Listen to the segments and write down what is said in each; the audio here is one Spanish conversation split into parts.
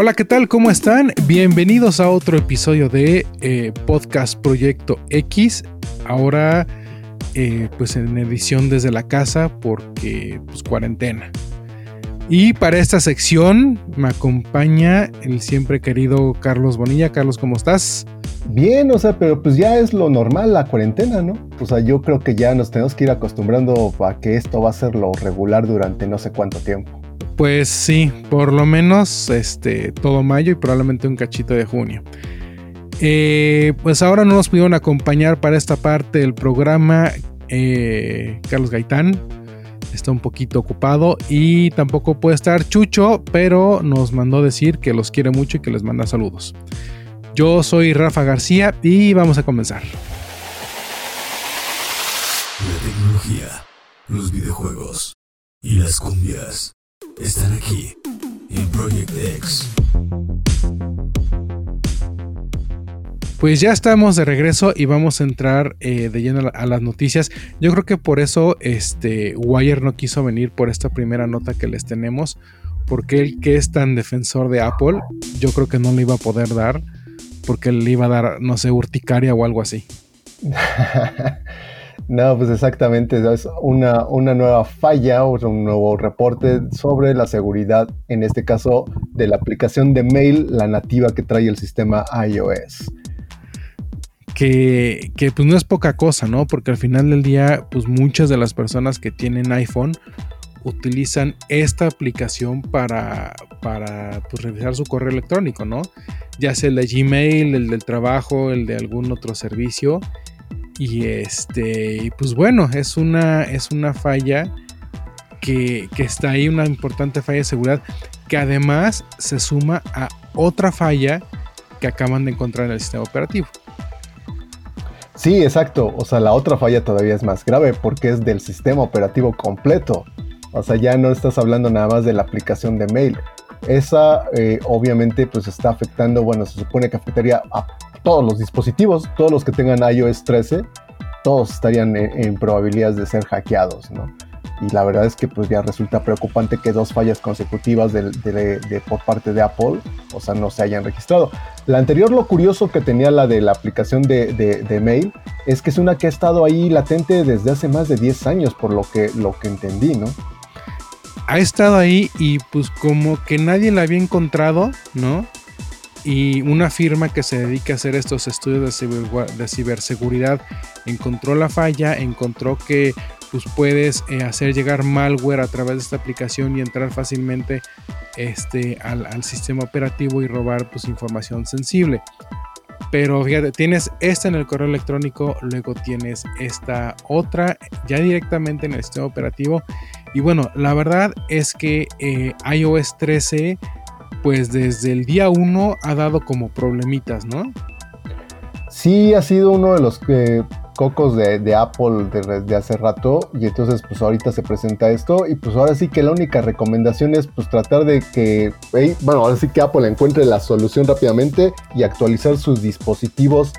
Hola, ¿qué tal? ¿Cómo están? Bienvenidos a otro episodio de eh, Podcast Proyecto X. Ahora, eh, pues en edición desde la casa porque, pues, cuarentena. Y para esta sección me acompaña el siempre querido Carlos Bonilla. Carlos, ¿cómo estás? Bien, o sea, pero pues ya es lo normal la cuarentena, ¿no? O sea, yo creo que ya nos tenemos que ir acostumbrando a que esto va a ser lo regular durante no sé cuánto tiempo. Pues sí, por lo menos este todo mayo y probablemente un cachito de junio. Eh, pues ahora no nos pudieron acompañar para esta parte del programa eh, Carlos Gaitán, está un poquito ocupado y tampoco puede estar Chucho, pero nos mandó decir que los quiere mucho y que les manda saludos. Yo soy Rafa García y vamos a comenzar. La tecnología, los videojuegos y las cumbias están aquí en Project X. Pues ya estamos de regreso y vamos a entrar eh, de lleno a las noticias. Yo creo que por eso este Wire no quiso venir por esta primera nota que les tenemos, porque él que es tan defensor de Apple, yo creo que no le iba a poder dar, porque le iba a dar, no sé, urticaria o algo así. no, pues exactamente, es una, una nueva falla o un nuevo reporte sobre la seguridad, en este caso de la aplicación de mail, la nativa que trae el sistema iOS que, pues no es poca cosa, ¿no? Porque al final del día, pues muchas de las personas que tienen iPhone utilizan esta aplicación para, para pues, revisar su correo electrónico, ¿no? Ya sea el de Gmail, el del trabajo, el de algún otro servicio. Y este, pues bueno, es una, es una falla que, que está ahí, una importante falla de seguridad, que además se suma a otra falla que acaban de encontrar en el sistema operativo. Sí, exacto. O sea, la otra falla todavía es más grave porque es del sistema operativo completo. O sea, ya no estás hablando nada más de la aplicación de mail. Esa eh, obviamente pues está afectando, bueno, se supone que afectaría a todos los dispositivos, todos los que tengan iOS 13, todos estarían en probabilidades de ser hackeados, ¿no? y la verdad es que pues ya resulta preocupante que dos fallas consecutivas de, por parte de Apple, o sea, no se hayan registrado. La anterior, lo curioso que tenía la de la aplicación de, mail, es que es una que ha estado ahí latente desde hace más de 10 años, por lo que, lo que entendí, ¿no? Ha estado ahí y pues como que nadie la había encontrado, ¿no? Y una firma que se dedica a hacer estos estudios de ciberseguridad encontró la falla, encontró que pues puedes eh, hacer llegar malware a través de esta aplicación y entrar fácilmente este, al, sistema operativo y robar pues, información sensible. Pero fíjate, tienes esta en el correo electrónico, luego tienes esta otra ya directamente en el sistema operativo. Y bueno, la verdad es que eh, iOS 13, pues desde el día 1 ha dado como problemitas, ¿no? Sí, ha sido uno de los que cocos de, Apple de, hace rato y entonces pues ahorita se presenta esto y pues ahora sí que la única recomendación es pues tratar de que, bueno, ahora sí que Apple encuentre la solución rápidamente y actualizar sus dispositivos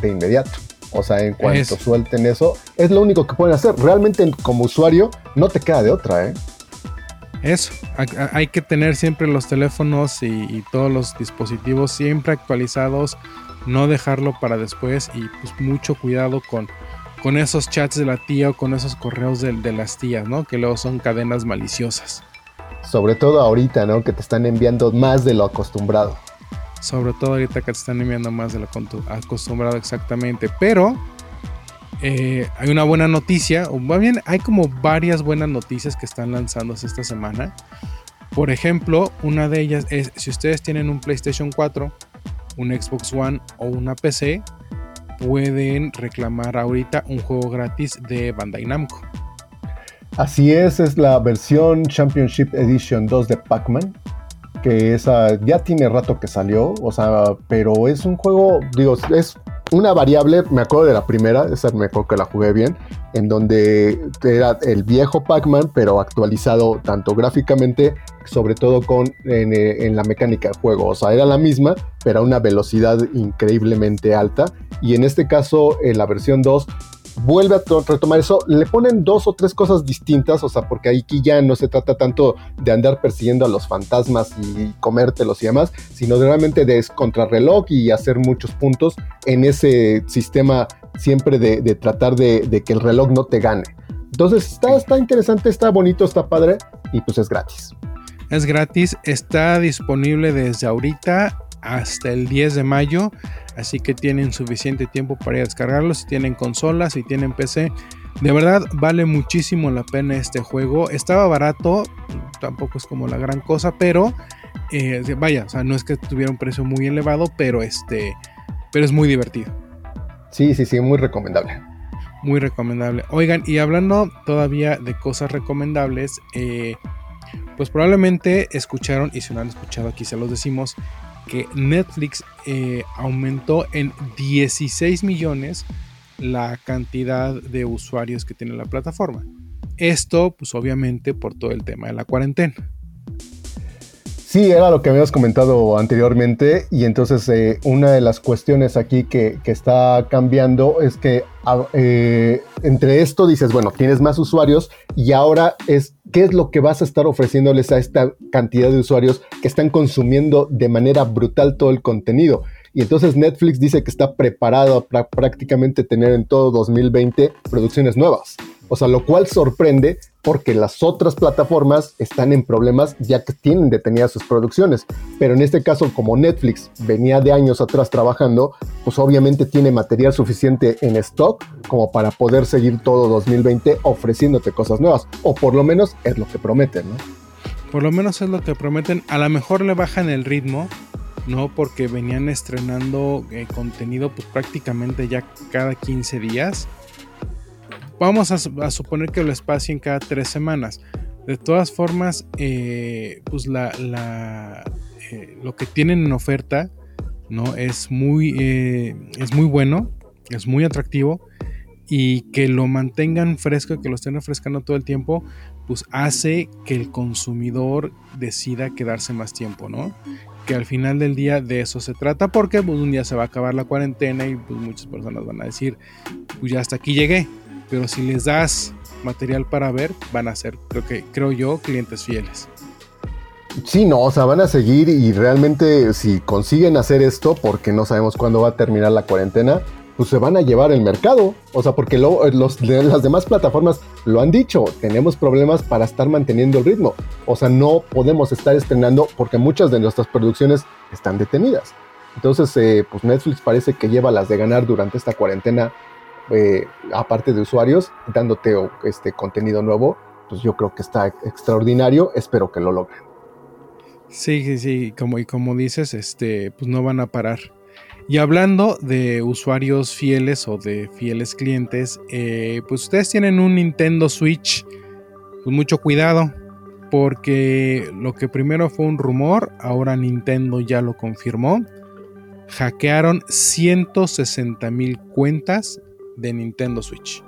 de inmediato. O sea, en cuanto suelten eso, es lo único que pueden hacer. Realmente como usuario no te queda de otra, ¿eh? Eso, hay que tener siempre los teléfonos y todos los dispositivos siempre actualizados no dejarlo para después y pues mucho cuidado con, con esos chats de la tía o con esos correos de, las tías, ¿no? Que luego son cadenas maliciosas. Sobre todo ahorita, ¿no? Que te están enviando más de lo acostumbrado. Sobre todo ahorita que te están enviando más de lo acostumbrado exactamente. Pero eh, hay una buena noticia, o más bien hay como varias buenas noticias que están lanzándose esta semana. Por ejemplo, una de ellas es si ustedes tienen un PlayStation 4 un Xbox One o una PC, pueden reclamar ahorita un juego gratis de Bandai Namco. Así es, es la versión Championship Edition 2 de Pac-Man, que esa ya tiene rato que salió, o sea, pero es un juego, digo, es una variable, me acuerdo de la primera, esa me acuerdo que la jugué bien, en donde era el viejo Pac-Man, pero actualizado tanto gráficamente, sobre todo con en, la mecánica de juego. O sea, era la misma, pero a una velocidad increíblemente alta. Y en este caso, en la versión 2, vuelve a retomar eso, le ponen dos o tres cosas distintas, o sea, porque aquí ya no se trata tanto de andar persiguiendo a los fantasmas y comértelos y demás, sino de realmente de contrarreloj y hacer muchos puntos en ese sistema siempre de, tratar de, que el reloj no te gane. Entonces está, está interesante, está bonito, está padre y pues es gratis. Es gratis, está disponible desde ahorita hasta el 10 de mayo, así que tienen suficiente tiempo para ir a descargarlo. Si tienen consolas, si tienen PC, de verdad vale muchísimo la pena este juego. Estaba barato, tampoco es como la gran cosa, pero eh, vaya, o sea, no es que tuviera un precio muy elevado, pero este, pero es muy divertido. Sí, sí, sí, muy recomendable. Muy recomendable. Oigan, y hablando todavía de cosas recomendables, eh, pues probablemente escucharon, y si no han escuchado aquí se los decimos, que Netflix eh, aumentó en 16 millones la cantidad de usuarios que tiene la plataforma. Esto, pues obviamente por todo el tema de la cuarentena. Sí, era lo que habíamos comentado anteriormente y entonces eh, una de las cuestiones aquí que, está cambiando es que ah, eh, entre esto dices, bueno, tienes más usuarios y ahora es qué es lo que vas a estar ofreciéndoles a esta cantidad de usuarios que están consumiendo de manera brutal todo el contenido. Y entonces Netflix dice que está preparado para prácticamente tener en todo 2020 producciones nuevas. O sea, lo cual sorprende porque las otras plataformas están en problemas ya que tienen detenidas sus producciones. Pero en este caso, como Netflix venía de años atrás trabajando, pues obviamente tiene material suficiente en stock como para poder seguir todo 2020 ofreciéndote cosas nuevas. O por lo menos es lo que prometen, ¿no? Por lo menos es lo que prometen. A lo mejor le bajan el ritmo, ¿no? Porque venían estrenando eh, contenido pues prácticamente ya cada 15 días. Vamos a, suponer que lo espacien cada tres semanas. De todas formas, eh, pues la, eh, lo que tienen en oferta, ¿no? Es muy, es muy bueno, es muy atractivo y que lo mantengan fresco, que lo estén refrescando todo el tiempo, pues hace que el consumidor decida quedarse más tiempo, ¿no? que al final del día de eso se trata, porque pues, un día se va a acabar la cuarentena y pues, muchas personas van a decir, pues ya hasta aquí llegué, pero si les das material para ver, van a ser, creo que, creo yo, clientes fieles. Sí, no, o sea, van a seguir y realmente si consiguen hacer esto, porque no sabemos cuándo va a terminar la cuarentena, pues se van a llevar el mercado. O sea, porque lo, las demás plataformas lo han dicho, tenemos problemas para estar manteniendo el ritmo. O sea, no podemos estar estrenando porque muchas de nuestras producciones están detenidas. Entonces, eh, pues Netflix parece que lleva las de ganar durante esta cuarentena, eh, aparte de usuarios, dándote este contenido nuevo. Pues yo creo que está extraordinario, espero que lo logren. Sí, sí, sí, como, y como dices, este, pues no van a parar. Y hablando de usuarios fieles o de fieles clientes, eh, pues ustedes tienen un Nintendo Switch, pues mucho cuidado, porque lo que primero fue un rumor, ahora Nintendo ya lo confirmó. Hackearon 160 mil cuentas de Nintendo Switch.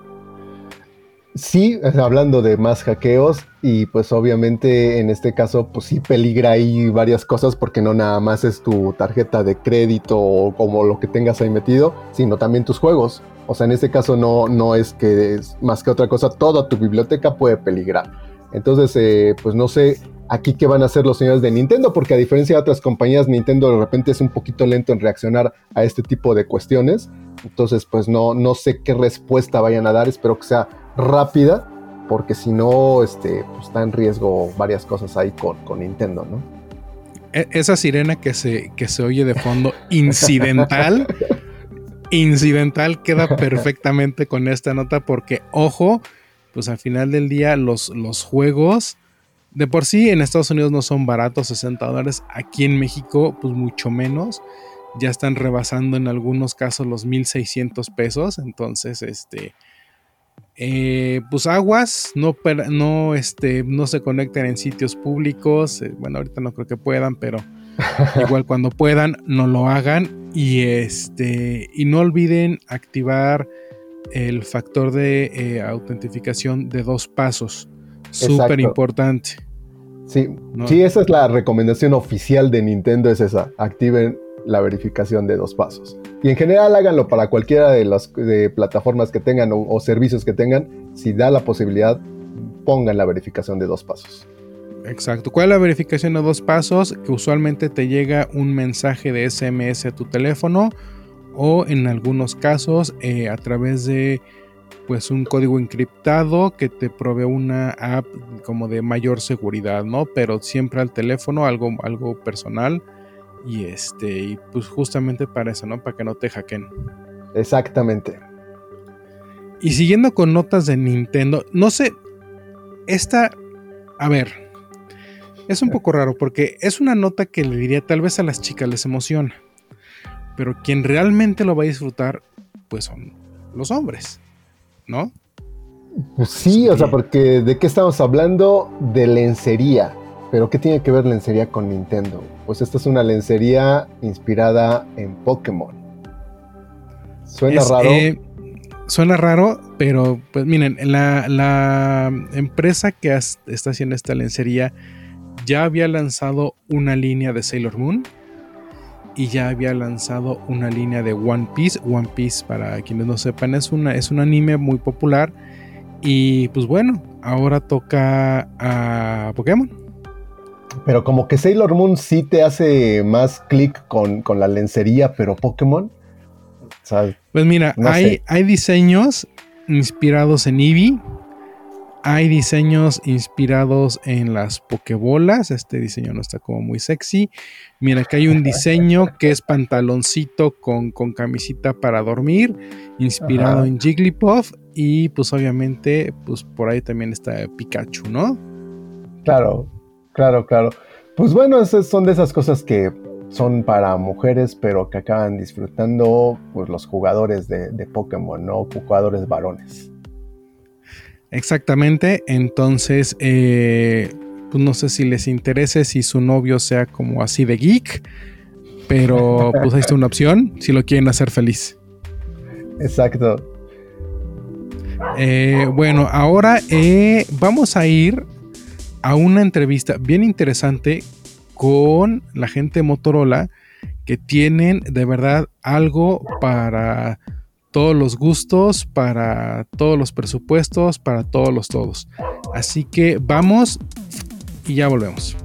Sí, hablando de más hackeos y pues obviamente en este caso pues sí peligra ahí varias cosas porque no nada más es tu tarjeta de crédito o como lo que tengas ahí metido, sino también tus juegos. O sea, en este caso no, no es que es más que otra cosa, toda tu biblioteca puede peligrar. Entonces, eh, pues no sé aquí qué van a hacer los señores de Nintendo, porque a diferencia de otras compañías, Nintendo de repente es un poquito lento en reaccionar a este tipo de cuestiones. Entonces, pues no, no sé qué respuesta vayan a dar, espero que sea rápida, porque si no, este, pues, está en riesgo varias cosas ahí con, con Nintendo, ¿no? E, esa sirena que se, que se oye de fondo incidental, incidental queda perfectamente con esta nota porque, ojo, pues al final del día los, los juegos de por sí en Estados Unidos no son baratos, 60 dólares, aquí en México pues mucho menos, ya están rebasando en algunos casos los 1600 pesos, entonces este eh, pues aguas, no, no, este, no se conecten en sitios públicos. Eh, bueno, ahorita no creo que puedan, pero igual cuando puedan, no lo hagan. Y este, y no olviden activar el factor de eh, autentificación de dos pasos. Súper importante. Sí, sí, esa es la recomendación oficial de Nintendo, es esa. Activen la verificación de dos pasos. Y en general háganlo para cualquiera de las plataformas que tengan o, servicios que tengan. Si da la posibilidad, pongan la verificación de dos pasos. Exacto. ¿Cuál es la verificación de dos pasos? Que usualmente te llega un mensaje de SMS a tu teléfono o en algunos casos eh, a través de pues un código encriptado que te provee una app como de mayor seguridad, ¿no? Pero siempre al teléfono, algo, algo personal. Y este, y pues justamente para eso, ¿no? Para que no te hackeen. Exactamente. Y siguiendo con notas de Nintendo, no sé, esta, a ver, es un poco raro porque es una nota que le diría tal vez a las chicas les emociona, pero quien realmente lo va a disfrutar, pues son los hombres. ¿no? Pues sí, o sea, porque ¿de qué estamos hablando? De lencería. Pero ¿qué tiene que ver lencería con Nintendo? Pues esta es una lencería inspirada en Pokémon. Suena raro. Eh, suena raro, pero pues miren, la, la empresa que está haciendo esta lencería ya había lanzado una línea de Sailor Moon y ya había lanzado una línea de One Piece. One Piece, para quienes no sepan, es, una, es un anime muy popular. Y pues bueno, ahora toca a Pokémon. Pero como que Sailor Moon sí te hace más clic con, la lencería, pero Pokémon. pues mira, hay, hay diseños inspirados en Eevee hay diseños inspirados en las pokebolas. Este diseño no está como muy sexy. Mira, que hay un diseño que es pantaloncito con, con camisita para dormir, inspirado en Jigglypuff. Y pues obviamente, pues por ahí también está Pikachu, ¿no? Claro, claro, claro. Pues bueno, esas son de esas cosas que son para mujeres, pero que acaban disfrutando pues, los jugadores de, de Pokémon, ¿no? Jugadores varones. Exactamente, entonces, eh, pues no sé si les interese si su novio sea como así de geek, pero pues ahí está una opción si lo quieren hacer feliz. Exacto. Eh, bueno, ahora eh, vamos a ir a una entrevista bien interesante con la gente Motorola que tienen de verdad algo para todos los gustos, para todos los presupuestos, para todos los todos. Así que vamos y ya volvemos.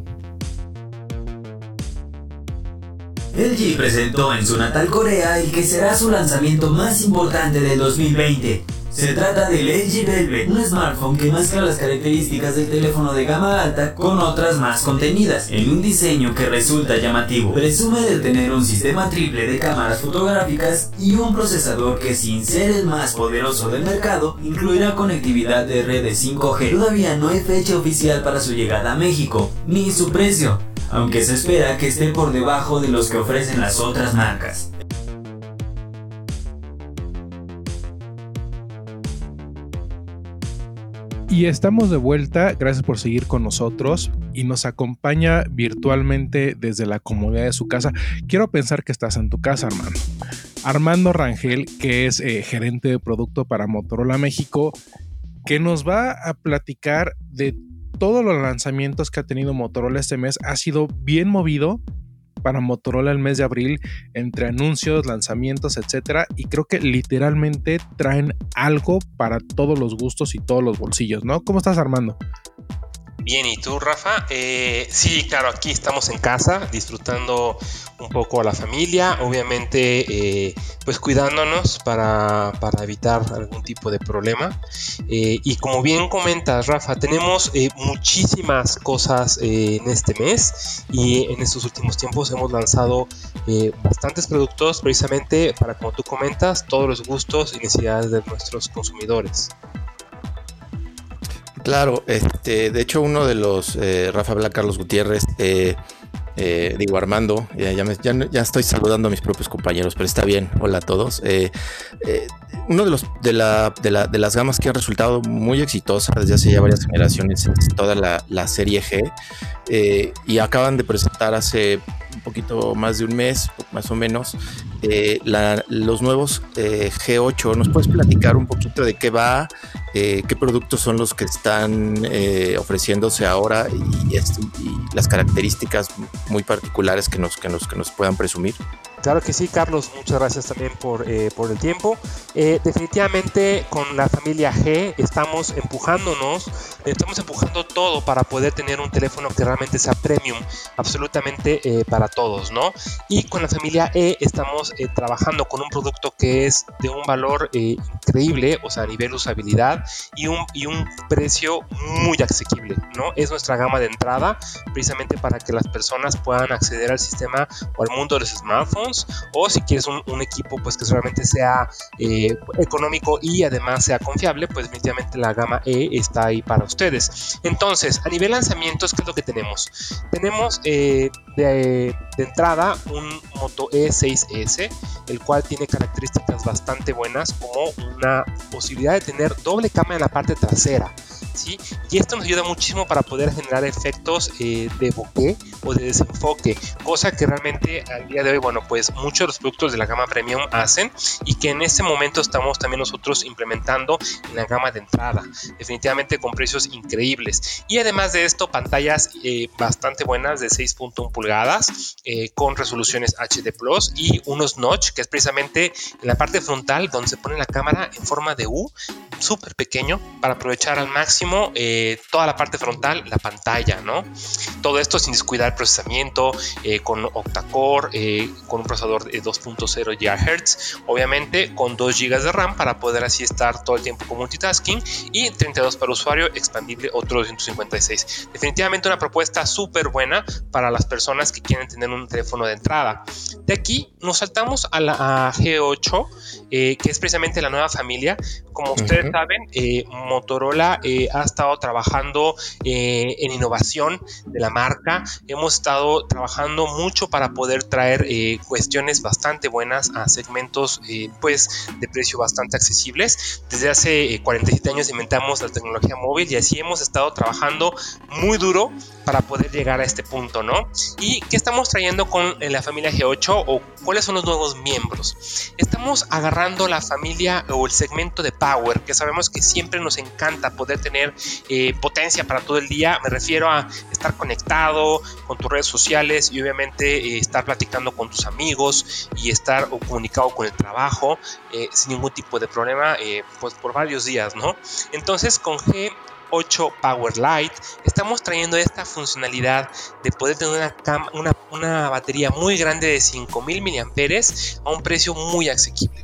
LG presentó en su natal Corea el que será su lanzamiento más importante del 2020 se trata del LG Velvet, un smartphone que mezcla las características del teléfono de gama alta con otras más contenidas, en un diseño que resulta llamativo. Presume de tener un sistema triple de cámaras fotográficas y un procesador que sin ser el más poderoso del mercado, incluirá conectividad de redes 5G. Todavía no hay fecha oficial para su llegada a México, ni su precio, aunque se espera que esté por debajo de los que ofrecen las otras marcas. Y estamos de vuelta, gracias por seguir con nosotros y nos acompaña virtualmente desde la comodidad de su casa. Quiero pensar que estás en tu casa, Armando. Armando Rangel, que es eh, gerente de producto para Motorola México, que nos va a platicar de todos los lanzamientos que ha tenido Motorola este mes. Ha sido bien movido, para Motorola el mes de abril entre anuncios, lanzamientos, etcétera. Y creo que literalmente traen algo para todos los gustos y todos los bolsillos, ¿no? ¿Cómo estás, Armando? Bien, ¿y tú, Rafa? Eh, sí, claro, aquí estamos en casa, disfrutando un poco a la familia, obviamente, eh, pues cuidándonos para, evitar algún tipo de problema. Eh, y como bien comentas, Rafa, tenemos muchísimas cosas en este mes y en estos últimos tiempos hemos lanzado bastantes productos precisamente para, como tú comentas, todos los gustos y necesidades de nuestros consumidores. Claro, este, de hecho uno de los, eh, Rafa Bla, Carlos Gutiérrez, eh, eh, digo Armando, ya, ya, estoy saludando a mis propios compañeros, pero está bien, hola a todos. uno de los de, la, de, la, de, las gamas que ha resultado muy exitosa desde hace ya varias generaciones es toda la, la serie G y acaban de presentar hace un poquito más de un mes, más o menos, eh, los nuevos eh, G8. ¿Nos puedes platicar un poquito de qué va, eh, qué productos son los que están ofreciéndose ahora y, las características muy particulares que nos, que nos, que nos puedan presumir? Claro que sí, Carlos, muchas gracias también por, eh, por el tiempo. Eh, definitivamente con la familia G estamos empujándonos, estamos empujando todo para poder tener un teléfono que realmente sea premium, absolutamente eh, para todos, ¿no? Y con la familia E estamos trabajando con un producto que es de un valor increíble, o sea, a nivel usabilidad y un, y un precio muy asequible, ¿no? Es nuestra gama de entrada, precisamente para que las personas puedan acceder al sistema o al mundo de los smartphones o si quieres un, equipo pues que solamente sea eh, económico y además sea confiable, pues definitivamente la gama E está ahí para ustedes. Entonces, a nivel lanzamientos, ¿qué es lo que tenemos? Tenemos eh, de, de, entrada un Moto E6S, el cual tiene características bastante buenas como una posibilidad de tener doble cámara en la parte trasera. ¿sí? Y esto nos ayuda muchísimo para poder generar efectos eh, de bokeh o de desenfoque, cosa que realmente al día de hoy, bueno, pues muchos de los productos de la gama premium hacen y que en este momento estamos también nosotros implementando en la gama de entrada, definitivamente con precios increíbles. Y además de esto, pantallas eh, bastante buenas de 6.1 pulgadas eh, con resoluciones HD Plus y unos notch, que es precisamente en la parte frontal donde se pone la cámara en forma de U, súper pequeño, para aprovechar al máximo eh, toda la parte frontal, la pantalla, ¿no? Todo esto sin descuidar el procesamiento, eh, con octa-core, eh, con un procesador de 2.0 GHz, obviamente con 2 GB de RAM para poder así estar todo el tiempo con multitasking y 32 para usuario, expandible otro 256. Definitivamente una propuesta súper buena para las personas que quieren tener un teléfono de entrada. De aquí nos saltamos a la G8, que es precisamente la nueva familia. Como ustedes saben, Motorola ha estado trabajando eh, en innovación de la marca. Hemos estado trabajando mucho para poder traer eh, bastante buenas a segmentos eh, pues de precio bastante accesibles. Desde hace 47 años inventamos la tecnología móvil y así hemos estado trabajando muy duro para poder llegar a este punto, ¿no? ¿Y qué estamos trayendo con la familia G8 o cuáles son los nuevos miembros? Estamos agarrando la familia o el segmento de Power, que sabemos que siempre nos encanta poder tener eh, potencia para todo el día. Me refiero a estar conectado con tus redes sociales y obviamente eh, estar platicando con tus amigos y estar comunicado con el trabajo eh, sin ningún tipo de problema, pues por varios días, ¿no? Entonces con G 8 Power Light, estamos trayendo esta funcionalidad de poder tener una, una, batería muy grande de 5000 mAh a un precio muy asequible,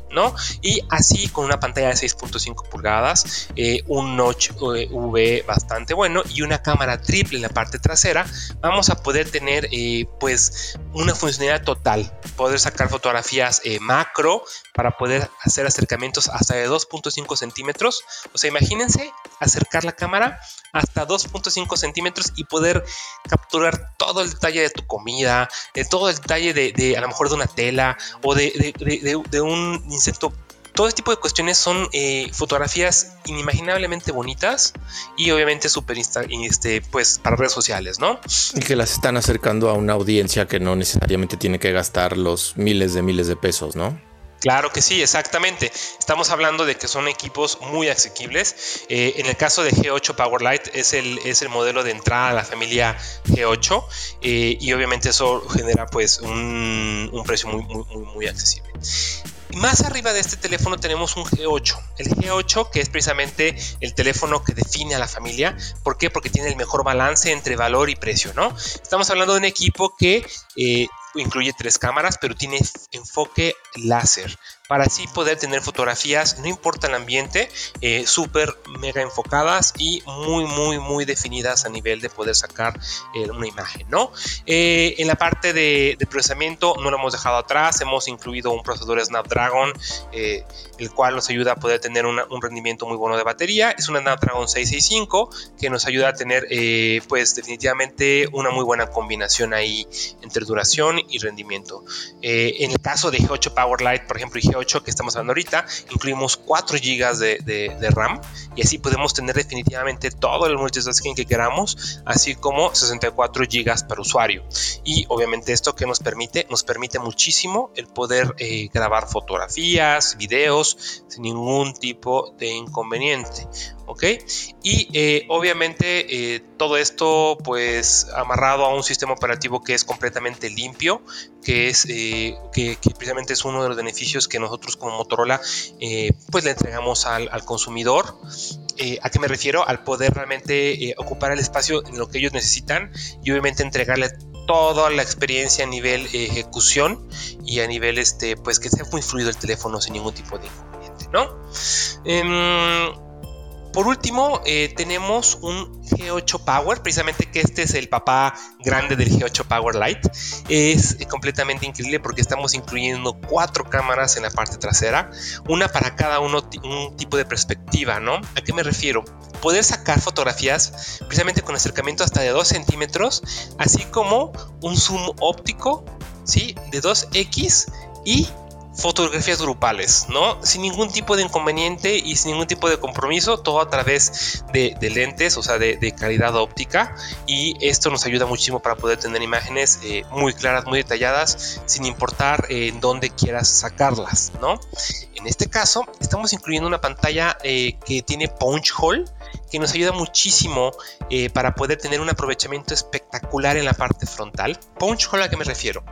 Y así con una pantalla de 6.5 pulgadas, eh, un notch eh, bastante bueno y una cámara triple en la parte trasera, vamos a poder tener eh, pues una funcionalidad total, poder sacar fotografías macro para poder hacer acercamientos hasta de 2.5 centímetros. O sea, imagínense acercar la cámara hasta 2.5 centímetros y poder capturar todo el detalle de tu comida, de todo el detalle de, a lo mejor de una tela o de, de, un insecto todo este tipo de cuestiones son eh, fotografías inimaginablemente bonitas y obviamente súper este, pues para redes sociales, ¿no? Y que las están acercando a una audiencia que no necesariamente tiene que gastar los miles de miles de pesos, ¿no? Claro que sí, exactamente. Estamos hablando de que son equipos muy asequibles. Eh, en el caso de G8 Powerlight es el, es el modelo de entrada a la familia G8 eh, y obviamente eso genera pues un, un precio muy, muy, muy, muy accesible. Más arriba de este teléfono tenemos un G8. El G8 que es precisamente el teléfono que define a la familia. ¿Por qué? Porque tiene el mejor balance entre valor y precio, ¿no? Estamos hablando de un equipo que eh, incluye tres cámaras, pero tiene enfoque láser para así poder tener fotografías, no importa el ambiente, eh, súper mega enfocadas y muy, muy, muy definidas a nivel de poder sacar eh, una imagen, ¿no? Eh, en la parte de, procesamiento no lo hemos dejado atrás, hemos incluido un procesador Snapdragon, el cual nos ayuda a poder tener un rendimiento muy bueno de batería. Es una Snapdragon 665 que nos ayuda a tener, pues definitivamente una muy buena combinación ahí entre duración y rendimiento. en el caso de G8 Powerlight, por ejemplo, y G8 que estamos hablando ahorita, incluimos 4 GB de, RAM y así podemos tener definitivamente todo el multitasking que queramos, así como 64 GB para usuario. Y obviamente esto que nos permite, nos permite muchísimo el poder eh, grabar fotografías, videos sin ningún tipo de inconveniente. ¿ok? Y eh, obviamente eh, todo esto pues amarrado a un sistema operativo que es completamente limpio, que es eh, que, precisamente es uno de los beneficios que nosotros como Motorola pues le entregamos al, consumidor. ¿A qué me refiero? Al poder realmente ocupar el espacio en lo que ellos necesitan y obviamente entregarle toda la experiencia a nivel ejecución y a nivel este pues que sea muy fluido el teléfono sin ningún tipo de inconveniente, ¿no? Em, por último, eh, tenemos un G8 Power, precisamente que este es el papá grande del G8 Power Lite. Es completamente increíble porque estamos incluyendo cuatro cámaras en la parte trasera, una para cada uno, un tipo de perspectiva, ¿no? ¿A qué me refiero? Poder sacar fotografías precisamente con acercamiento hasta de 2 centímetros, así como un zoom óptico, ¿sí? De 2X y fotografías grupales, ¿no? Sin ningún tipo de inconveniente y sin ningún tipo de compromiso, todo a través de, lentes, o sea, de, calidad óptica. Y esto nos ayuda muchísimo para poder tener imágenes eh, muy claras, muy detalladas, sin importar en dónde quieras sacarlas, ¿no? En este caso, estamos incluyendo una pantalla eh, que tiene punch hole que nos ayuda muchísimo eh, para poder tener un aprovechamiento espectacular en la parte frontal. Punch hole a qué me refiero?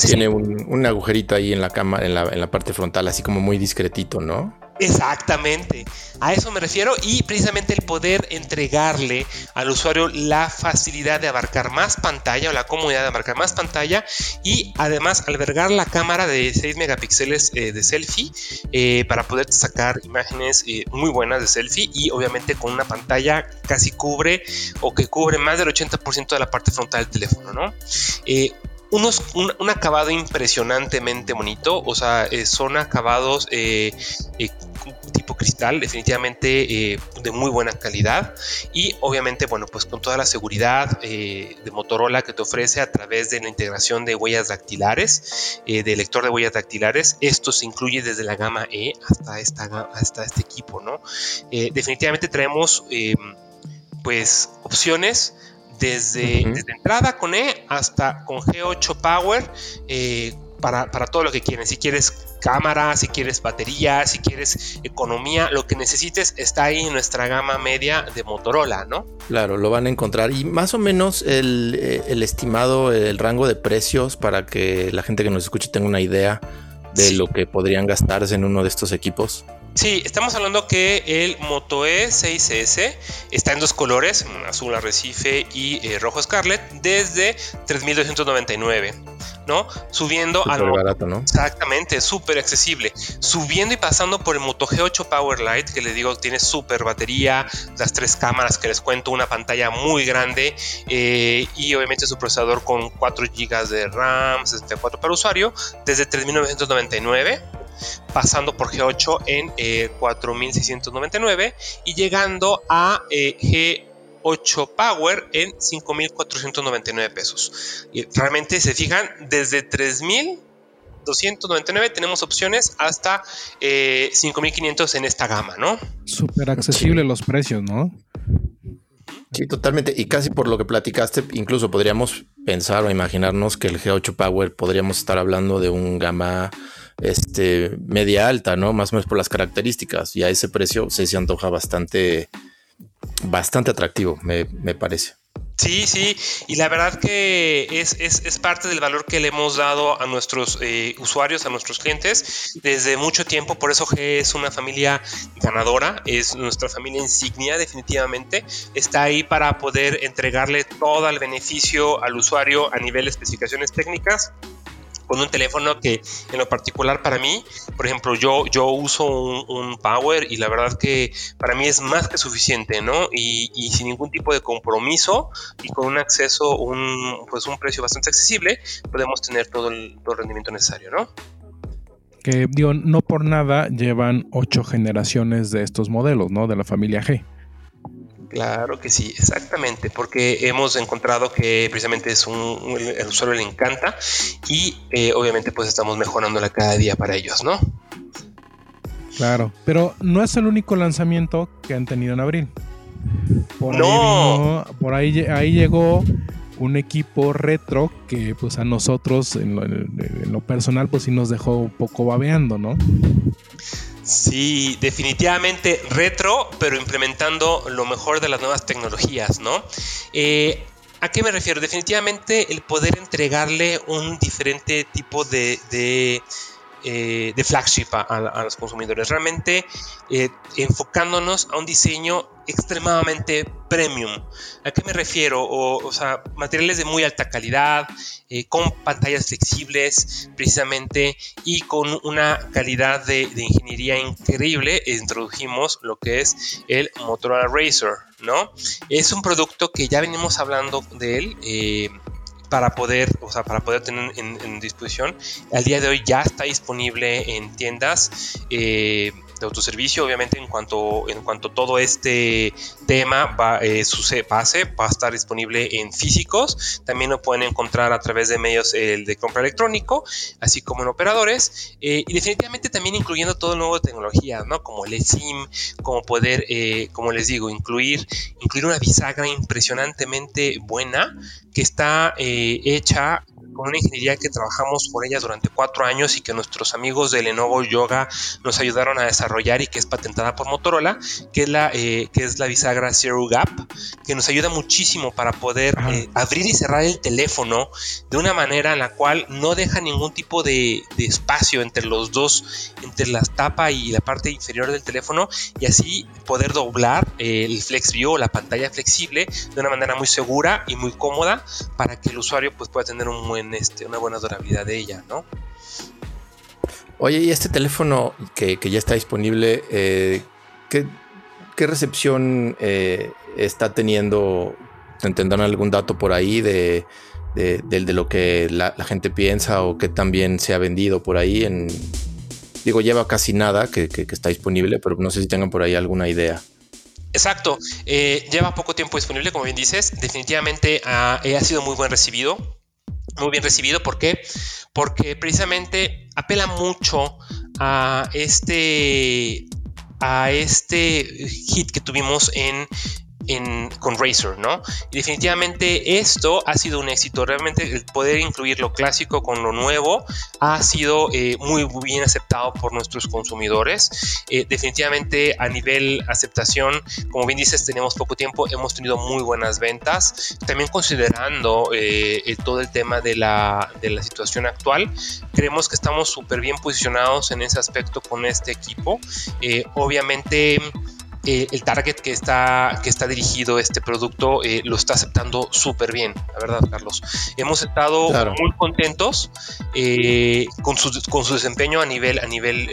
Tiene un, agujerito ahí en la cámara, en la, en la parte frontal, así como muy discretito, ¿no? Exactamente, a eso me refiero y precisamente el poder entregarle al usuario la facilidad de abarcar más pantalla o la comodidad de abarcar más pantalla y además albergar la cámara de 6 megapíxeles eh, de selfie eh, para poder sacar imágenes eh, muy buenas de selfie y obviamente con una pantalla casi cubre o que cubre más del 80% de la parte frontal del teléfono, ¿no? Unos, un, acabado impresionantemente bonito, o sea, eh, son acabados eh, eh, tipo cristal, definitivamente de muy buena calidad y obviamente, bueno, pues con toda la seguridad de Motorola que te ofrece a través de la integración de huellas dactilares, de lector de huellas dactilares, esto se incluye desde la gama E hasta, esta, hasta este equipo, ¿no? definitivamente traemos pues opciones desde, entrada con E hasta con G8 Power. Eh, para, todo lo que quieren. Si quieres cámara, si quieres batería, si quieres economía, lo que necesites está ahí en nuestra gama media de Motorola, ¿no? Claro, lo van a encontrar. Y más o menos el, eh, el estimado, el rango de precios para que la gente que nos escuche tenga una idea de lo que podrían gastarse en uno de estos equipos. Sí, estamos hablando que el Moto E6S está en dos colores, azul arrecife y eh, rojo scarlet, desde 3.299. ¿no? Subiendo a lo barato, ¿no? Exactamente, súper accesible. Subiendo y pasando por el Moto G8 Powerlight, que les digo, tiene súper batería, las tres cámaras que les cuento, una pantalla muy grande eh, y obviamente su procesador con 4 GB de RAM, 64 para usuario, desde 3.999 pasando por G8 en 4.699 eh, y llegando a eh, G8 Power en 5.499 pesos. Y realmente se fijan, desde 3.299 tenemos opciones hasta 5.500 eh, en esta gama, ¿no? Súper accesible los precios, ¿no? Sí, totalmente. Y casi por lo que platicaste, incluso podríamos pensar o imaginarnos que el G8 Power podríamos estar hablando de un gama este, media alta, ¿no? Más o menos por las características. Y a ese precio se, antoja bastante, bastante atractivo, me, parece. Sí, sí, y la verdad que es, es, parte del valor que le hemos dado a nuestros eh, usuarios, a nuestros clientes desde mucho tiempo. Por eso G es una familia ganadora, es nuestra familia insignia definitivamente. Está ahí para poder entregarle todo el beneficio al usuario a nivel de especificaciones técnicas con un teléfono que en lo particular para mí, por ejemplo, yo, yo uso un, Power y la verdad que para mí es más que suficiente, ¿no? Y, sin ningún tipo de compromiso y con un acceso, un, pues un precio bastante accesible, podemos tener todo el, todo rendimiento necesario, ¿no? Que digo, no por nada llevan ocho generaciones de estos modelos, ¿no? De la familia G. Claro que sí, exactamente, porque hemos encontrado que precisamente es un, el usuario le encanta y eh, obviamente pues estamos mejorándola cada día para ellos, ¿no? Claro, pero no es el único lanzamiento que han tenido en abril. Por no. Ahí por ahí, ahí llegó un equipo retro que pues a nosotros en lo, en lo, personal pues sí nos dejó un poco babeando, ¿no? Sí, definitivamente retro, pero implementando lo mejor de las nuevas tecnologías, ¿no? Eh, ¿A qué me refiero? Definitivamente el poder entregarle un diferente tipo de, de eh, de flagship a, los consumidores. Realmente eh, enfocándonos a un diseño extremadamente premium. ¿A qué me refiero? O, sea, materiales de muy alta calidad, eh, con pantallas flexibles precisamente y con una calidad de, ingeniería increíble. Introdujimos lo que es el Motorola Racer, ¿no? Es un producto que ya venimos hablando de él para poder, o sea, para poder tener en, disposición. Al día de hoy ya está disponible en tiendas. Eh, de autoservicio, obviamente en cuanto, en cuanto todo este tema va, eh, pase, va a estar disponible en físicos, también lo pueden encontrar a través de medios de compra electrónico, así como en operadores, eh, y definitivamente también incluyendo todo el nuevo de tecnología, ¿no? Como el eSIM, como poder, eh, como les digo, incluir, incluir una bisagra impresionantemente buena que está hecha con una ingeniería que trabajamos por ella durante cuatro años y que nuestros amigos de Lenovo Yoga nos ayudaron a desarrollar y que es patentada por Motorola, que es la, eh, que es la bisagra Zero Gap, que nos ayuda muchísimo para poder eh, abrir y cerrar el teléfono de una manera en la cual no deja ningún tipo de, espacio entre los dos, entre la tapa y la parte inferior del teléfono y así poder doblar eh, el FlexView o la pantalla flexible de una manera muy segura y muy cómoda para que el usuario pues, pueda tener un buen este, una buena durabilidad de ella, ¿no? Oye, y este teléfono que, ya está disponible, eh, ¿qué, recepción eh, está teniendo? ¿Tendrán algún dato por ahí de, de, lo que la, gente piensa o qué también se ha vendido por ahí? En, digo, lleva casi nada que, está disponible, pero no sé si tengan por ahí alguna idea. Exacto, eh, lleva poco tiempo disponible, como bien dices, definitivamente ha sido muy buen recibido muy bien recibido. ¿Por qué? Porque precisamente apela mucho a este, a este hit que tuvimos en con Razer, ¿no? Y definitivamente esto ha sido un éxito. Realmente el poder incluir lo clásico con lo nuevo ha sido eh, muy bien aceptado por nuestros consumidores. Eh, definitivamente a nivel aceptación, como bien dices, tenemos poco tiempo, hemos tenido muy buenas ventas. También considerando eh, todo el tema de la, de la situación actual, creemos que estamos súper bien posicionados en ese aspecto con este equipo. obviamente, eh, el target que está, que está dirigido este producto eh, lo está aceptando súper bien, la verdad, Carlos. Hemos estado muy contentos eh, con, su, con su desempeño a nivel, a nivel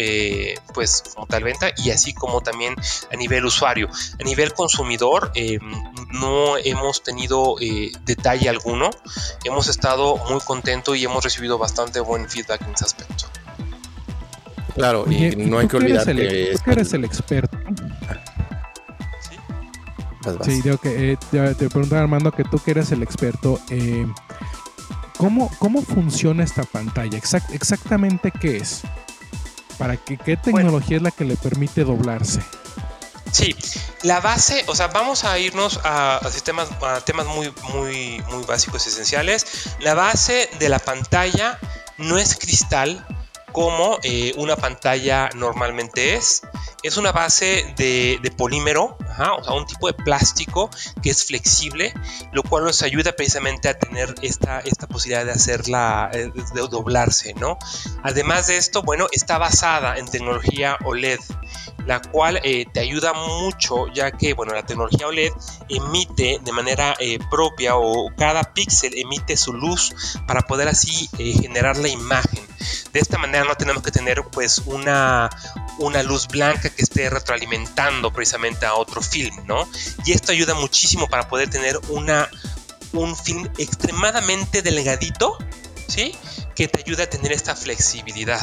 pues, como tal venta y así como también a nivel usuario. A nivel consumidor, no hemos tenido detalle alguno. Hemos estado muy contentos y hemos recibido bastante buen feedback en ese aspecto. Claro, y no hay que olvidar que... Tú eres el experto. Sí, digo que eh, te, pregunto Armando que tú que eres el experto, eh, ¿cómo, ¿cómo funciona esta pantalla? exactamente qué es? ¿Para qué, qué tecnología es la que le permite doblarse? Sí, la base, o sea, vamos a irnos a, sistemas, a temas muy, muy, muy básicos y esenciales. La base de la pantalla no es cristal, como eh, una pantalla normalmente es. Es una base de, polímero, o sea, un tipo de plástico que es flexible, lo cual nos ayuda precisamente a tener esta, esta posibilidad de hacerla, eh, de doblarse, ¿no? Además de esto, bueno, está basada en tecnología OLED, la cual eh, te ayuda mucho, ya que, bueno, la tecnología OLED emite de manera propia o cada píxel emite su luz para poder así generar la imagen. De esta manera no tenemos que tener pues una, una luz blanca que esté retroalimentando precisamente a otro film, ¿no? Y esto ayuda muchísimo para poder tener una, un film extremadamente delgadito, ¿sí? Que te ayuda a tener esta flexibilidad.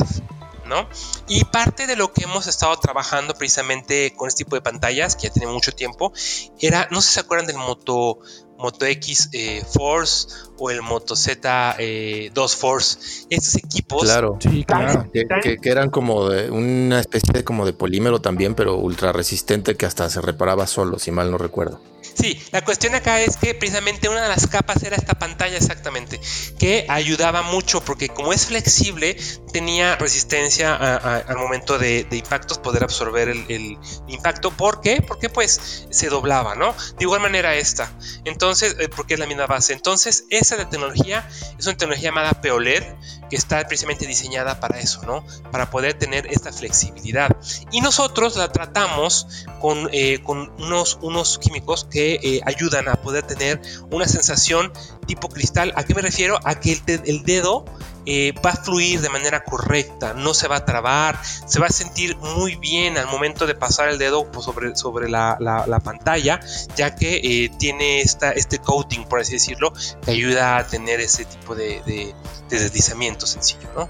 ¿no? Y parte de lo que hemos estado trabajando precisamente con este tipo de pantallas, que ya tiene mucho tiempo, era, no sé si se acuerdan del Moto, Moto X eh, Force o el Moto Z 2 eh, Force. Estos equipos Claro, Sí, claro. que, que- que eran como de una especie de como de polímero también, pero ultra resistente que hasta se reparaba solo, si mal no recuerdo. Sí, la cuestión acá es que precisamente una de las capas era esta pantalla exactamente, que ayudaba mucho porque como es flexible, tenía resistencia a- a- al momento de, de impactos, poder absorber el, el impacto. ¿Por qué? Porque pues se doblaba, ¿no? De igual manera esta. Entonces, eh, porque es la misma base. Entonces, esa de tecnología es una tecnología llamada PEOLED, que está precisamente diseñada para eso, ¿no? Para poder tener esta flexibilidad. Y nosotros la tratamos con, eh, con unos, unos químicos que eh, ayudan a poder tener una sensación tipo cristal. ¿A qué me refiero? A que el dedo eh, va a fluir de manera correcta, no se va a trabar, se va a sentir muy bien al momento de pasar el dedo pues, sobre, sobre la, la- la pantalla, ya que eh, tiene esta, este coating, por así decirlo, que ayuda a tener ese tipo de, de- de deslizamiento sencillo, ¿no?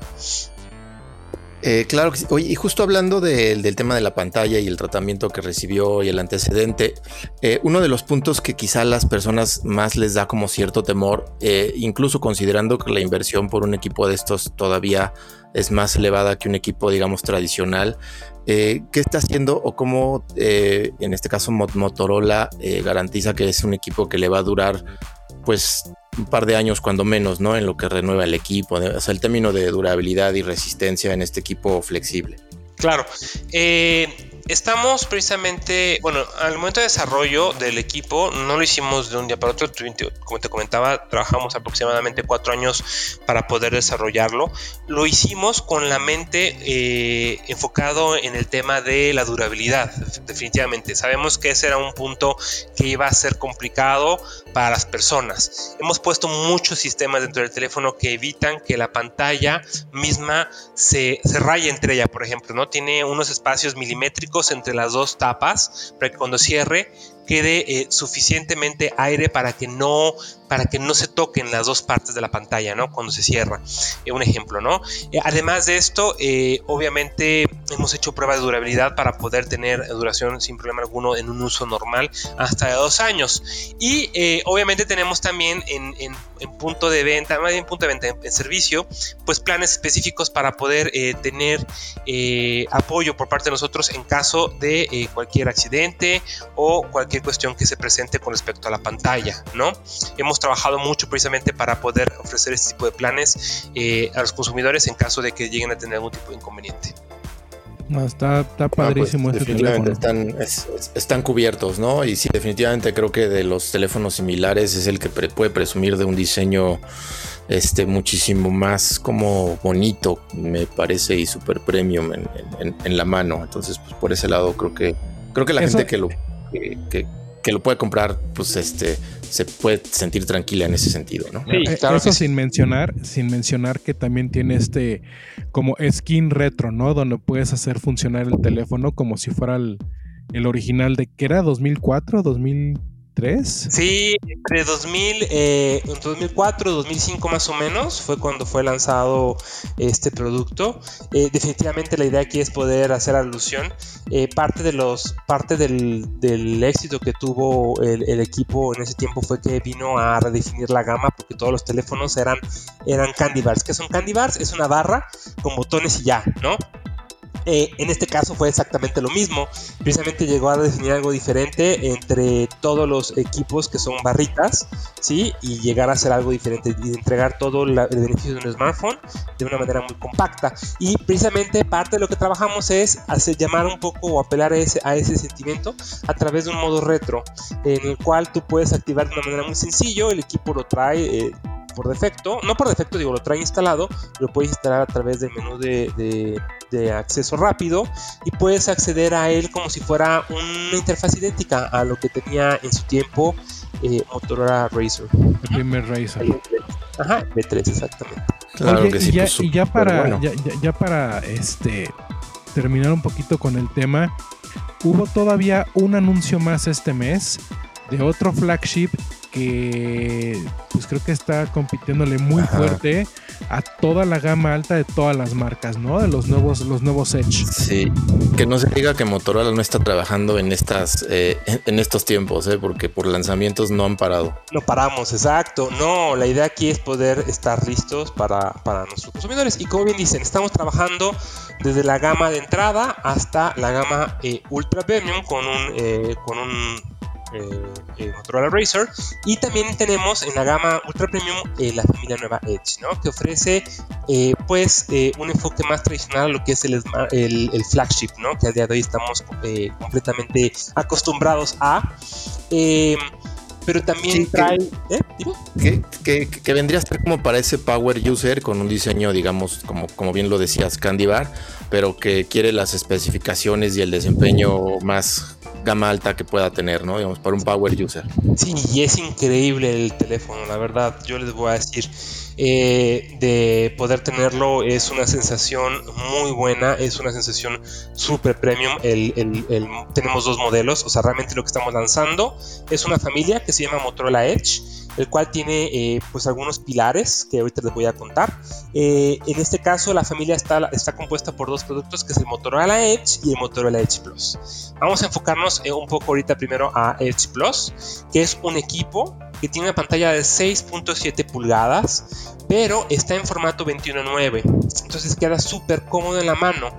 Eh, claro que sí. Oye, y justo hablando del- tema de la pantalla y el tratamiento que recibió y el antecedente, eh, uno de los puntos que quizá a las personas más les da como cierto temor, eh, incluso considerando que la inversión por un equipo de estos todavía es más elevada que un equipo, digamos, tradicional, eh, ¿qué está haciendo o cómo, en este caso, Mot- Motorola garantiza que es un equipo que le va a durar, pues, un par de años cuando menos, ¿no? En lo que renueva el equipo, o sea, el término de durabilidad y resistencia en este equipo flexible. Claro. Eh, estamos precisamente, bueno, al momento de desarrollo del equipo, no lo hicimos de un día para otro. Como te comentaba, trabajamos aproximadamente cuatro años para poder desarrollarlo. Lo hicimos con la mente eh, enfocado en el tema de la durabilidad, definitivamente. Sabemos que ese era un punto que iba a ser complicado para las personas. Hemos puesto muchos sistemas dentro del teléfono que evitan que la pantalla misma se, se raye entre ella, por ejemplo, ¿no? Tiene unos espacios milimétricos entre las dos tapas para que cuando cierre quede eh, suficientemente aire para que no para que no se toquen las dos partes de la pantalla, ¿no? Cuando se cierra. Eh, un ejemplo, ¿no? Eh, además de esto, eh, obviamente hemos hecho pruebas de durabilidad para poder tener duración sin problema alguno en un uso normal hasta de dos años. Y obviamente tenemos también en, en- punto de venta, más bien punto de venta, en, en servicio, pues planes específicos para poder tener apoyo por parte de nosotros en caso de cualquier accidente o cualquier cuestión que se presente con respecto a la pantalla, ¿no? Hemos trabajado mucho precisamente para poder ofrecer este tipo de planes eh, a los consumidores en caso de que lleguen a tener algún tipo de inconveniente. No, está, está Ah, pues, padrísimo este definitivamente teléfono. están, es- es- están cubiertos, ¿no? Y sí, definitivamente creo que de los teléfonos similares es el que pre- puede presumir de un diseño este muchísimo más como bonito, me parece, y super premium en, en- en la mano. Entonces, pues por ese lado creo que creo que la Eso- gente que lo que, que- que lo puede comprar, pues este se puede sentir tranquila en ese sentido, ¿no? Sí, Eh, claro Eso sí. sin mencionar, sin mencionar que también tiene este como skin retro, ¿no? Donde puedes hacer funcionar el teléfono como si fuera el, el original de que era 2004, 2003. Sí, entre 2000, eh, entre 2004 y 2005 más o menos fue cuando fue lanzado este producto. Eh, definitivamente la idea aquí es poder hacer alusión. Eh, parte de los, parte del, del éxito que tuvo el, el equipo en ese tiempo fue que vino a redefinir la gama porque todos los teléfonos eran, eran candy bars. ¿Qué son candy bars? Es una barra con botones y ya, ¿no? Eh, en este caso fue exactamente lo mismo. Precisamente llegó a definir algo diferente entre todos los equipos que son barritas, ¿sí? Y llegar a hacer algo diferente y entregar todo el beneficio de un smartphone de una manera muy compacta. Y precisamente parte de lo que trabajamos es hacer llamar un poco o apelar a ese, a ese sentimiento a través de un modo retro, en el cual tú puedes activar de una manera muy sencillo. El equipo lo trae. eh, por defecto, no por defecto, digo, lo trae instalado, lo puedes instalar a través del menú de, de- de acceso rápido y puedes acceder a él como si fuera una interfaz idéntica a lo que tenía en su tiempo eh, Motorola Razr. El primer Razer. Ajá, B3 exactamente. Claro Oye, que y ya, pues, y ya súper para, bueno. ya, ya- ya para este terminar un poquito con el tema, hubo todavía un anuncio más este mes de otro flagship que pues creo que está compitiéndole muy Ajá. fuerte a toda la gama alta de todas las marcas, ¿no? De los nuevos, los nuevos Edge. Sí, que no se diga que Motorola no está trabajando en estas eh, en, en estos tiempos, eh, porque por lanzamientos no han parado. No paramos, exacto. No, la idea aquí es poder estar listos para, para nuestros consumidores. Y como bien dicen, estamos trabajando desde la gama de entrada hasta la gama eh, ultra premium con un, eh, con un eh, eh, Motorola Razr. Y también tenemos en la gama ultra premium eh, la familia nueva Edge, ¿no? que ofrece eh, pues un enfoque más tradicional a lo que es el, el, el flagship, ¿no? que al día de hoy estamos completamente acostumbrados a. Eh, pero también Sí, que- trae. ¿eh? Dime. Que, que- que vendría a ser como para ese power user con un diseño, digamos, como, como bien lo decías, Candy Bar, pero que quiere las especificaciones y el desempeño más gama alta que pueda tener, ¿no? Digamos, para un power user. Sí, y es increíble el teléfono, la verdad. Yo les voy a decir, eh, de poder tenerlo es una sensación muy buena, es una sensación super premium. El, el- el- tenemos dos modelos, o sea, realmente lo que estamos lanzando es una familia que se llama Motorola Edge, el cual tiene eh, pues algunos pilares que ahorita les voy a contar. Eh, en este caso, la familia está, está compuesta por dos productos, que es el Motorola Edge y el Motorola Edge Plus. Vamos a enfocarnos eh, un poco ahorita primero a Edge Plus, que es un equipo que tiene una pantalla de 6.7 pulgadas, pero está en formato 21.9. Entonces queda súper cómodo en la mano.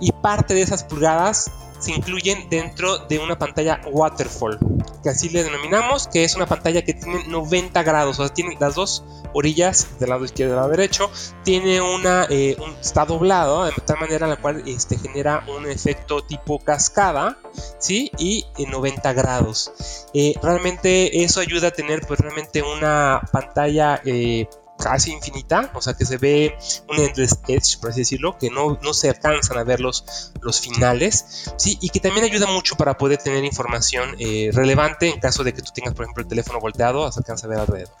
Y parte de esas pulgadas se incluyen dentro de una pantalla waterfall, que así le denominamos, que es una pantalla que tiene 90 grados, o sea, tiene las dos orillas del lado izquierdo y del lado derecho, tiene una, eh, está doblado de tal manera en la cual este, genera un efecto tipo cascada, ¿sí? Y en 90 grados. Eh, realmente eso ayuda a tener pues realmente una pantalla eh, casi infinita, o sea que se ve un endless edge, por así decirlo, que no, no se alcanzan a ver los, los finales, ¿sí? Y que también ayuda mucho para poder tener información eh, relevante en caso de que tú tengas, por ejemplo, el teléfono volteado, se alcanza a ver alrededor.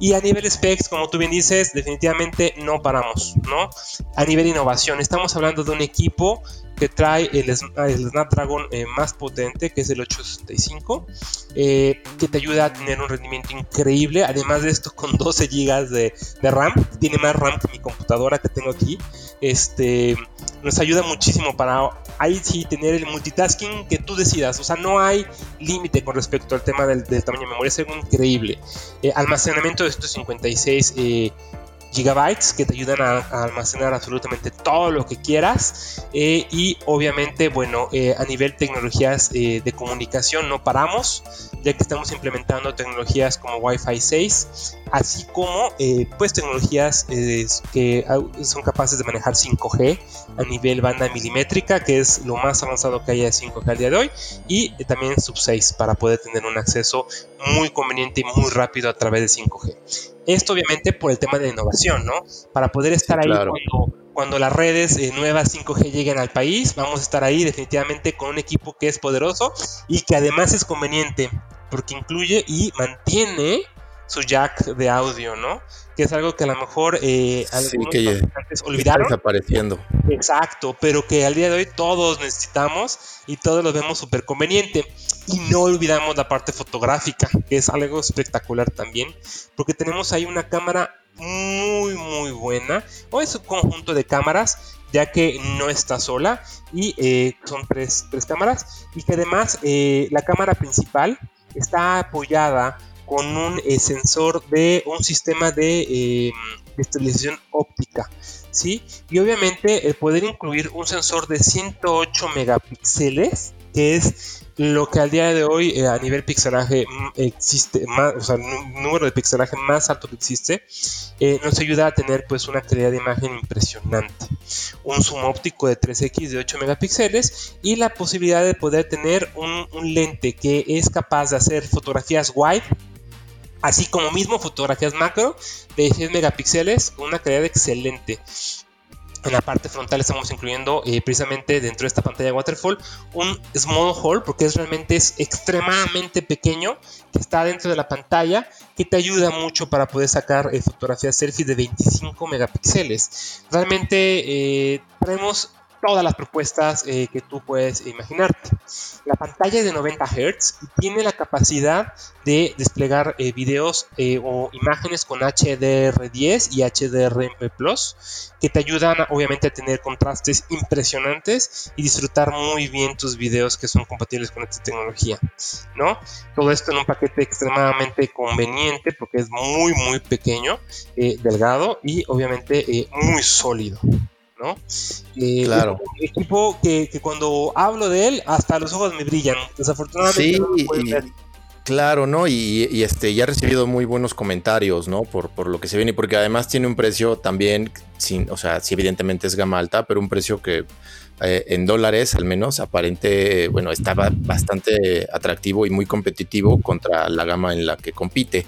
Y a nivel specs, como tú bien dices, definitivamente no paramos, ¿no? A nivel innovación, estamos hablando de un equipo trae el, Sn- el Snapdragon eh, más potente, que es el 865, eh, que te ayuda a tener un rendimiento increíble. Además de esto, con 12 GB de, RAM, tiene más RAM que mi computadora que tengo aquí. Este nos ayuda muchísimo para ahí sí tener el multitasking que tú decidas. O sea, no hay límite con respecto al tema del, tamaño de memoria, es algo increíble. Eh, almacenamiento de 156 eh, gigabytes que te ayudan a, a almacenar absolutamente todo lo que quieras eh, y obviamente bueno eh, a nivel tecnologías eh, de comunicación no paramos ya que estamos implementando tecnologías como Wi-Fi 6 así como pues tecnologías que son capaces de manejar 5G a nivel banda milimétrica que es lo más avanzado que haya de 5G al día de hoy y también sub 6 para poder tener un acceso muy conveniente y muy rápido a través de 5G esto obviamente por el tema de innovación, ¿no? Para poder estar ahí claro. cuando, cuando las redes eh, nuevas 5G lleguen al país, vamos a estar ahí definitivamente con un equipo que es poderoso y que además es conveniente, porque incluye y mantiene su jack de audio, ¿no? Que es algo que a lo mejor eh, Sí, que Está olvidaron. desapareciendo. Exacto, pero que al día de hoy todos necesitamos y todos lo vemos súper conveniente. Y no olvidamos la parte fotográfica, que es algo espectacular también, porque tenemos ahí una cámara muy, muy buena, o es un conjunto de cámaras, ya que no está sola, y eh, son tres, tres cámaras, y que además eh, la cámara principal está apoyada con un eh, sensor de un sistema de, eh, de estabilización óptica. ¿sí? Y obviamente el poder incluir un sensor de 108 megapíxeles, que es lo que al día de hoy eh, a nivel pixelaje existe, más, o sea, el nú- número de pixelaje más alto que existe, eh, nos ayuda a tener pues una calidad de imagen impresionante. Un zoom óptico de 3x de 8 megapíxeles y la posibilidad de poder tener un, un lente que es capaz de hacer fotografías wide así como mismo fotografías macro de 10 megapíxeles una calidad excelente. En la parte frontal estamos incluyendo eh, precisamente dentro de esta pantalla waterfall un small hole porque es realmente es extremadamente pequeño que está dentro de la pantalla que te ayuda mucho para poder sacar eh, fotografías selfie de 25 megapíxeles. Realmente eh, traemos todas las propuestas eh, que tú puedes imaginarte. La pantalla es de 90 Hz y tiene la capacidad de desplegar eh, videos eh, o imágenes con HDR10 y HDRM Plus que te ayudan obviamente a tener contrastes impresionantes y disfrutar muy bien tus videos que son compatibles con esta tecnología, ¿no? Todo esto en un paquete extremadamente conveniente porque es muy muy pequeño, delgado y obviamente muy sólido. ¿No? Eh, claro. un equipo que, cuando hablo de él, hasta los ojos me brillan. Desafortunadamente sí, Claro, ¿no? Y, este ya ha recibido muy buenos comentarios, ¿no? Por, por lo que se viene, porque además tiene un precio también, sin, o sea, sí evidentemente es gama alta, pero un precio que eh, en dólares al menos aparente, bueno, estaba bastante atractivo y muy competitivo contra la gama en la que compite.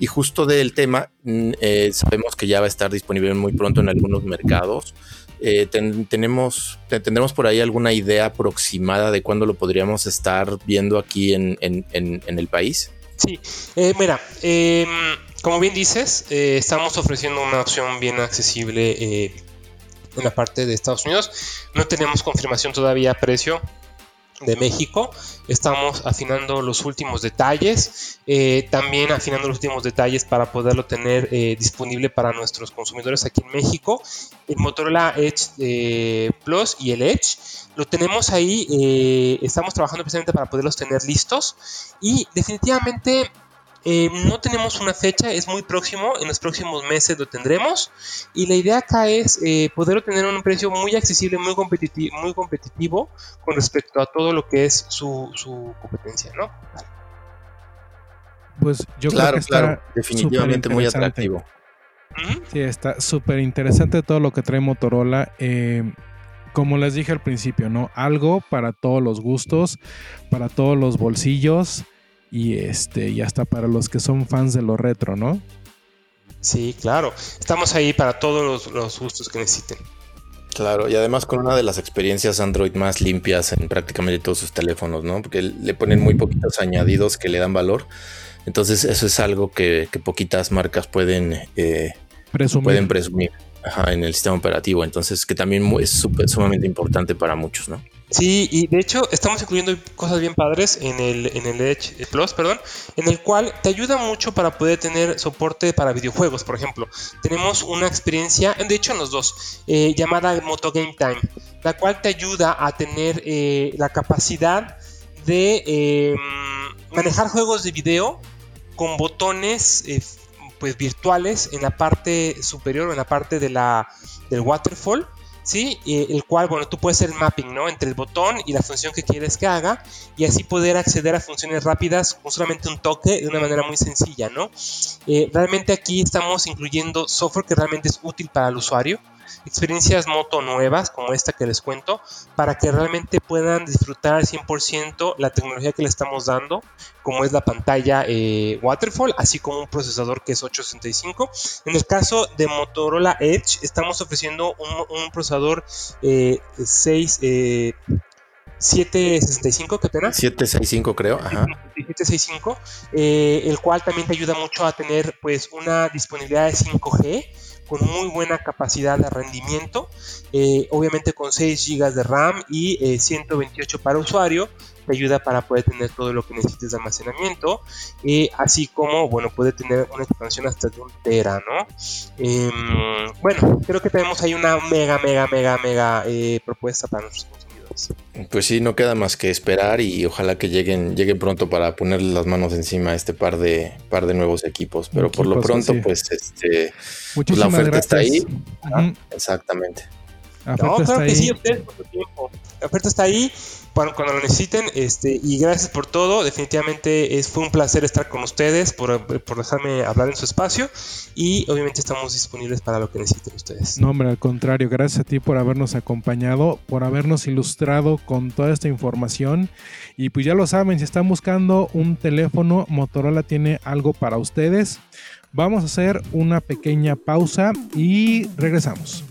Y justo del tema, mm, eh, sabemos que ya va a estar disponible muy pronto en algunos mercados. Eh, tenemos, ¿Tendremos por ahí alguna idea aproximada de cuándo lo podríamos estar viendo aquí en, el país? Sí, eh, mira, em, como bien dices, eh, estamos ofreciendo una opción bien accesible en la parte de Estados Unidos. No tenemos confirmación todavía precio, de México. Estamos afinando los últimos detalles, eh, también afinando los últimos detalles para poderlo tener eh, disponible para nuestros consumidores aquí en México. El Motorola Edge eh, Plus y el Edge lo tenemos ahí, estamos trabajando precisamente para poderlos tener listos y definitivamente eh, no tenemos una fecha, es muy próximo, en los próximos meses lo tendremos. Y la idea acá es eh, poder obtener un precio muy accesible, muy competitivo, muy competitivo con respecto a todo lo que es su, competencia, ¿no? Pues yo creo que está definitivamente muy atractivo. Sí, está súper interesante todo lo que trae Motorola. Eh, como les dije al principio, ¿no? Algo para todos los gustos, para todos los bolsillos y este y hasta para los que son fans de lo retro, ¿no? Sí, claro. Estamos ahí para todos los, gustos que necesiten. Claro, y además con una de las experiencias Android más limpias en prácticamente todos sus teléfonos, ¿no? Porque le ponen muy poquitos añadidos que le dan valor. Entonces eso es algo que, poquitas marcas pueden, eh, pueden presumir en el sistema operativo. Entonces que también es sumamente importante para muchos, ¿no? Sí, y de hecho estamos incluyendo cosas bien padres en el, en el Edge Plus, perdón, en el cual te ayuda mucho para poder tener soporte para videojuegos, por ejemplo. Tenemos una experiencia, de hecho en los dos, eh, llamada Moto Game Time, la cual te ayuda a tener eh, la capacidad de em, manejar juegos de video con botones eh, pues virtuales en la parte superior en la parte de la, del waterfall ¿sí? el cual, bueno, tú puedes hacer el mapping, ¿no? Entre el botón y la función que quieres que haga y así poder acceder a funciones rápidas con solamente un toque de una manera muy sencilla, ¿no? Eh, realmente aquí estamos incluyendo software que realmente es útil para el usuario experiencias moto nuevas como esta que les cuento para que realmente puedan disfrutar al 100% la tecnología que le estamos dando como es la pantalla eh, waterfall así como un procesador que es 865 en el caso de Motorola Edge estamos ofreciendo un, procesador 6 eh, 765, ¿qué pena? 765 creo, ajá. 765, eh, el cual también te ayuda mucho a tener pues una disponibilidad de 5G con muy buena capacidad de rendimiento, eh, obviamente con 6 GB de RAM y 128 eh, para usuario, te ayuda para poder tener todo lo que necesites de almacenamiento, eh, así como, bueno, puede tener una expansión hasta de un tera, ¿no? Em, bueno, creo que tenemos ahí una mega, mega, mega, mega propuesta para nuestros. Pues sí, no queda más que esperar y ojalá que lleguen, lleguen pronto para ponerle las manos encima a este par de, par de nuevos equipos. Pero por lo pronto, pues este pues la oferta está ahí. Exactamente. No, claro que sí, ustedes por su tiempo. La oferta está ahí cuando, lo necesiten. Este, y gracias por todo. Definitivamente es, fue un placer estar con ustedes, por, por, dejarme hablar en su espacio. Y obviamente estamos disponibles para lo que necesiten ustedes. No, hombre, al contrario, gracias a ti por habernos acompañado, por habernos ilustrado con toda esta información. Y pues ya lo saben, si están buscando un teléfono, Motorola tiene algo para ustedes. Vamos a hacer una pequeña pausa y regresamos.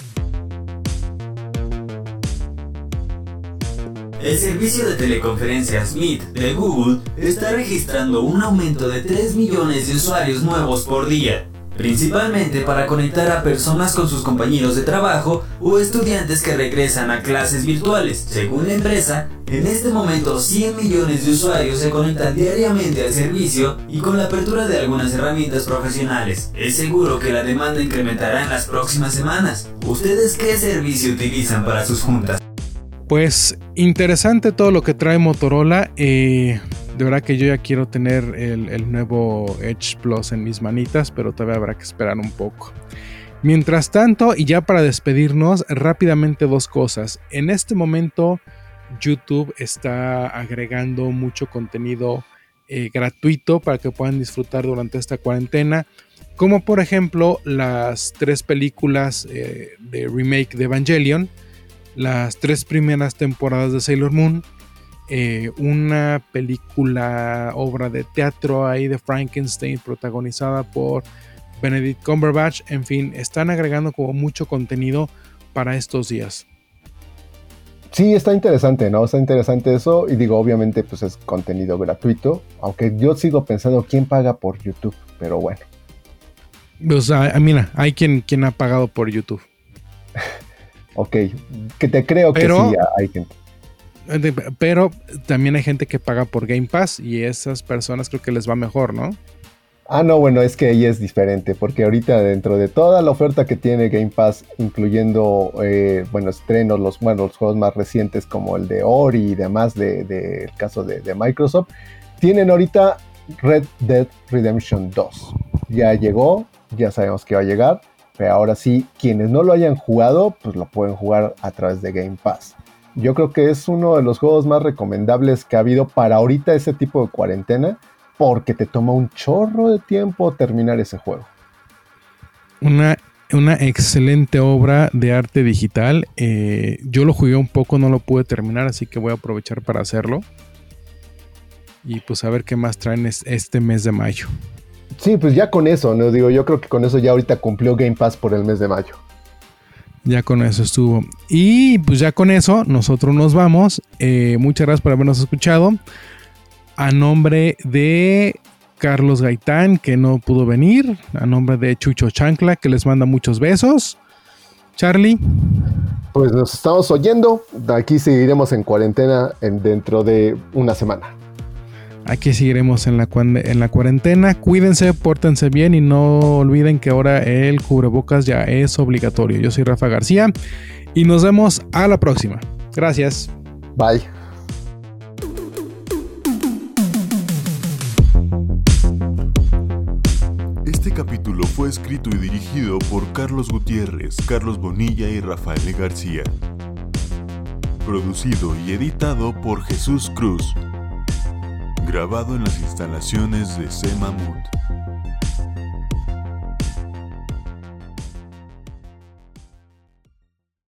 El servicio de teleconferencias Meet de Google está registrando un aumento de 3 millones de usuarios nuevos por día. principalmente para conectar a personas con sus compañeros de trabajo o estudiantes que regresan a clases virtuales. Según la empresa, en este momento 100 millones de usuarios se conectan diariamente al servicio y con la apertura de algunas herramientas profesionales, es seguro que la demanda incrementará en las próximas semanas. ¿Ustedes qué servicio utilizan para sus juntas? Pues interesante todo lo que trae Motorola. Eh, de verdad que yo ya quiero tener el, nuevo Edge Plus en mis manitas, pero todavía habrá que esperar un poco. Mientras tanto, y ya para despedirnos, rápidamente dos cosas. En este momento, YouTube está agregando mucho contenido eh, gratuito para que puedan disfrutar durante esta cuarentena. Como por ejemplo las tres películas eh, de remake de Evangelion, las tres primeras temporadas de Sailor Moon, eh, una película, obra de teatro ahí de Frankenstein protagonizada por Benedict Cumberbatch. En fin, están agregando como mucho contenido para estos días. Sí, está interesante, ¿no? Está interesante eso. Y digo, obviamente, pues es contenido gratuito. Aunque yo sigo pensando quién paga por YouTube, pero bueno. O sea, mira, hay quien, quien ha pagado por YouTube. ok, que te creo que sí hay gente. Pero también hay gente que paga por Game Pass y esas personas creo que les va mejor, ¿no? Ah, no, bueno, es que ahí es diferente, porque ahorita dentro de toda la oferta que tiene Game Pass, incluyendo, eh, bueno, estrenos, los, bueno, los juegos más recientes como el de Ori y demás del de, caso de, de, Microsoft, tienen ahorita Red Dead Redemption 2. Ya llegó, ya sabemos que va a llegar, pero ahora sí, quienes no lo hayan jugado, pues lo pueden jugar a través de Game Pass yo creo que es uno de los juegos más recomendables que ha habido para ahorita ese tipo de cuarentena, porque te toma un chorro de tiempo terminar ese juego. Una, una excelente obra de arte digital. Eh, yo lo jugué un poco, no lo pude terminar, así que voy a aprovechar para hacerlo. Y pues a ver qué más traen este mes de mayo. Sí, pues ya con eso, ¿no? Digo, yo creo que con eso ya ahorita cumplió Game Pass por el mes de mayo. Ya con eso estuvo. Y pues ya con eso nosotros nos vamos. Eh, muchas gracias por habernos escuchado. A nombre de Carlos Gaitán, que no pudo venir. A nombre de Chucho Chancla, que les manda muchos besos. Charlie. Pues nos estamos oyendo. Aquí seguiremos en cuarentena en, dentro de una semana. Aquí seguiremos en la, en la cuarentena. Cuídense, pórtense bien y no olviden que ahora el cubrebocas ya es obligatorio. Yo soy Rafa García y nos vemos a la próxima. Gracias. Bye. Este capítulo fue escrito y dirigido por Carlos Gutiérrez, Carlos Bonilla y Rafael García. Producido y editado por Jesús Cruz grabado en las instalaciones de Semamut.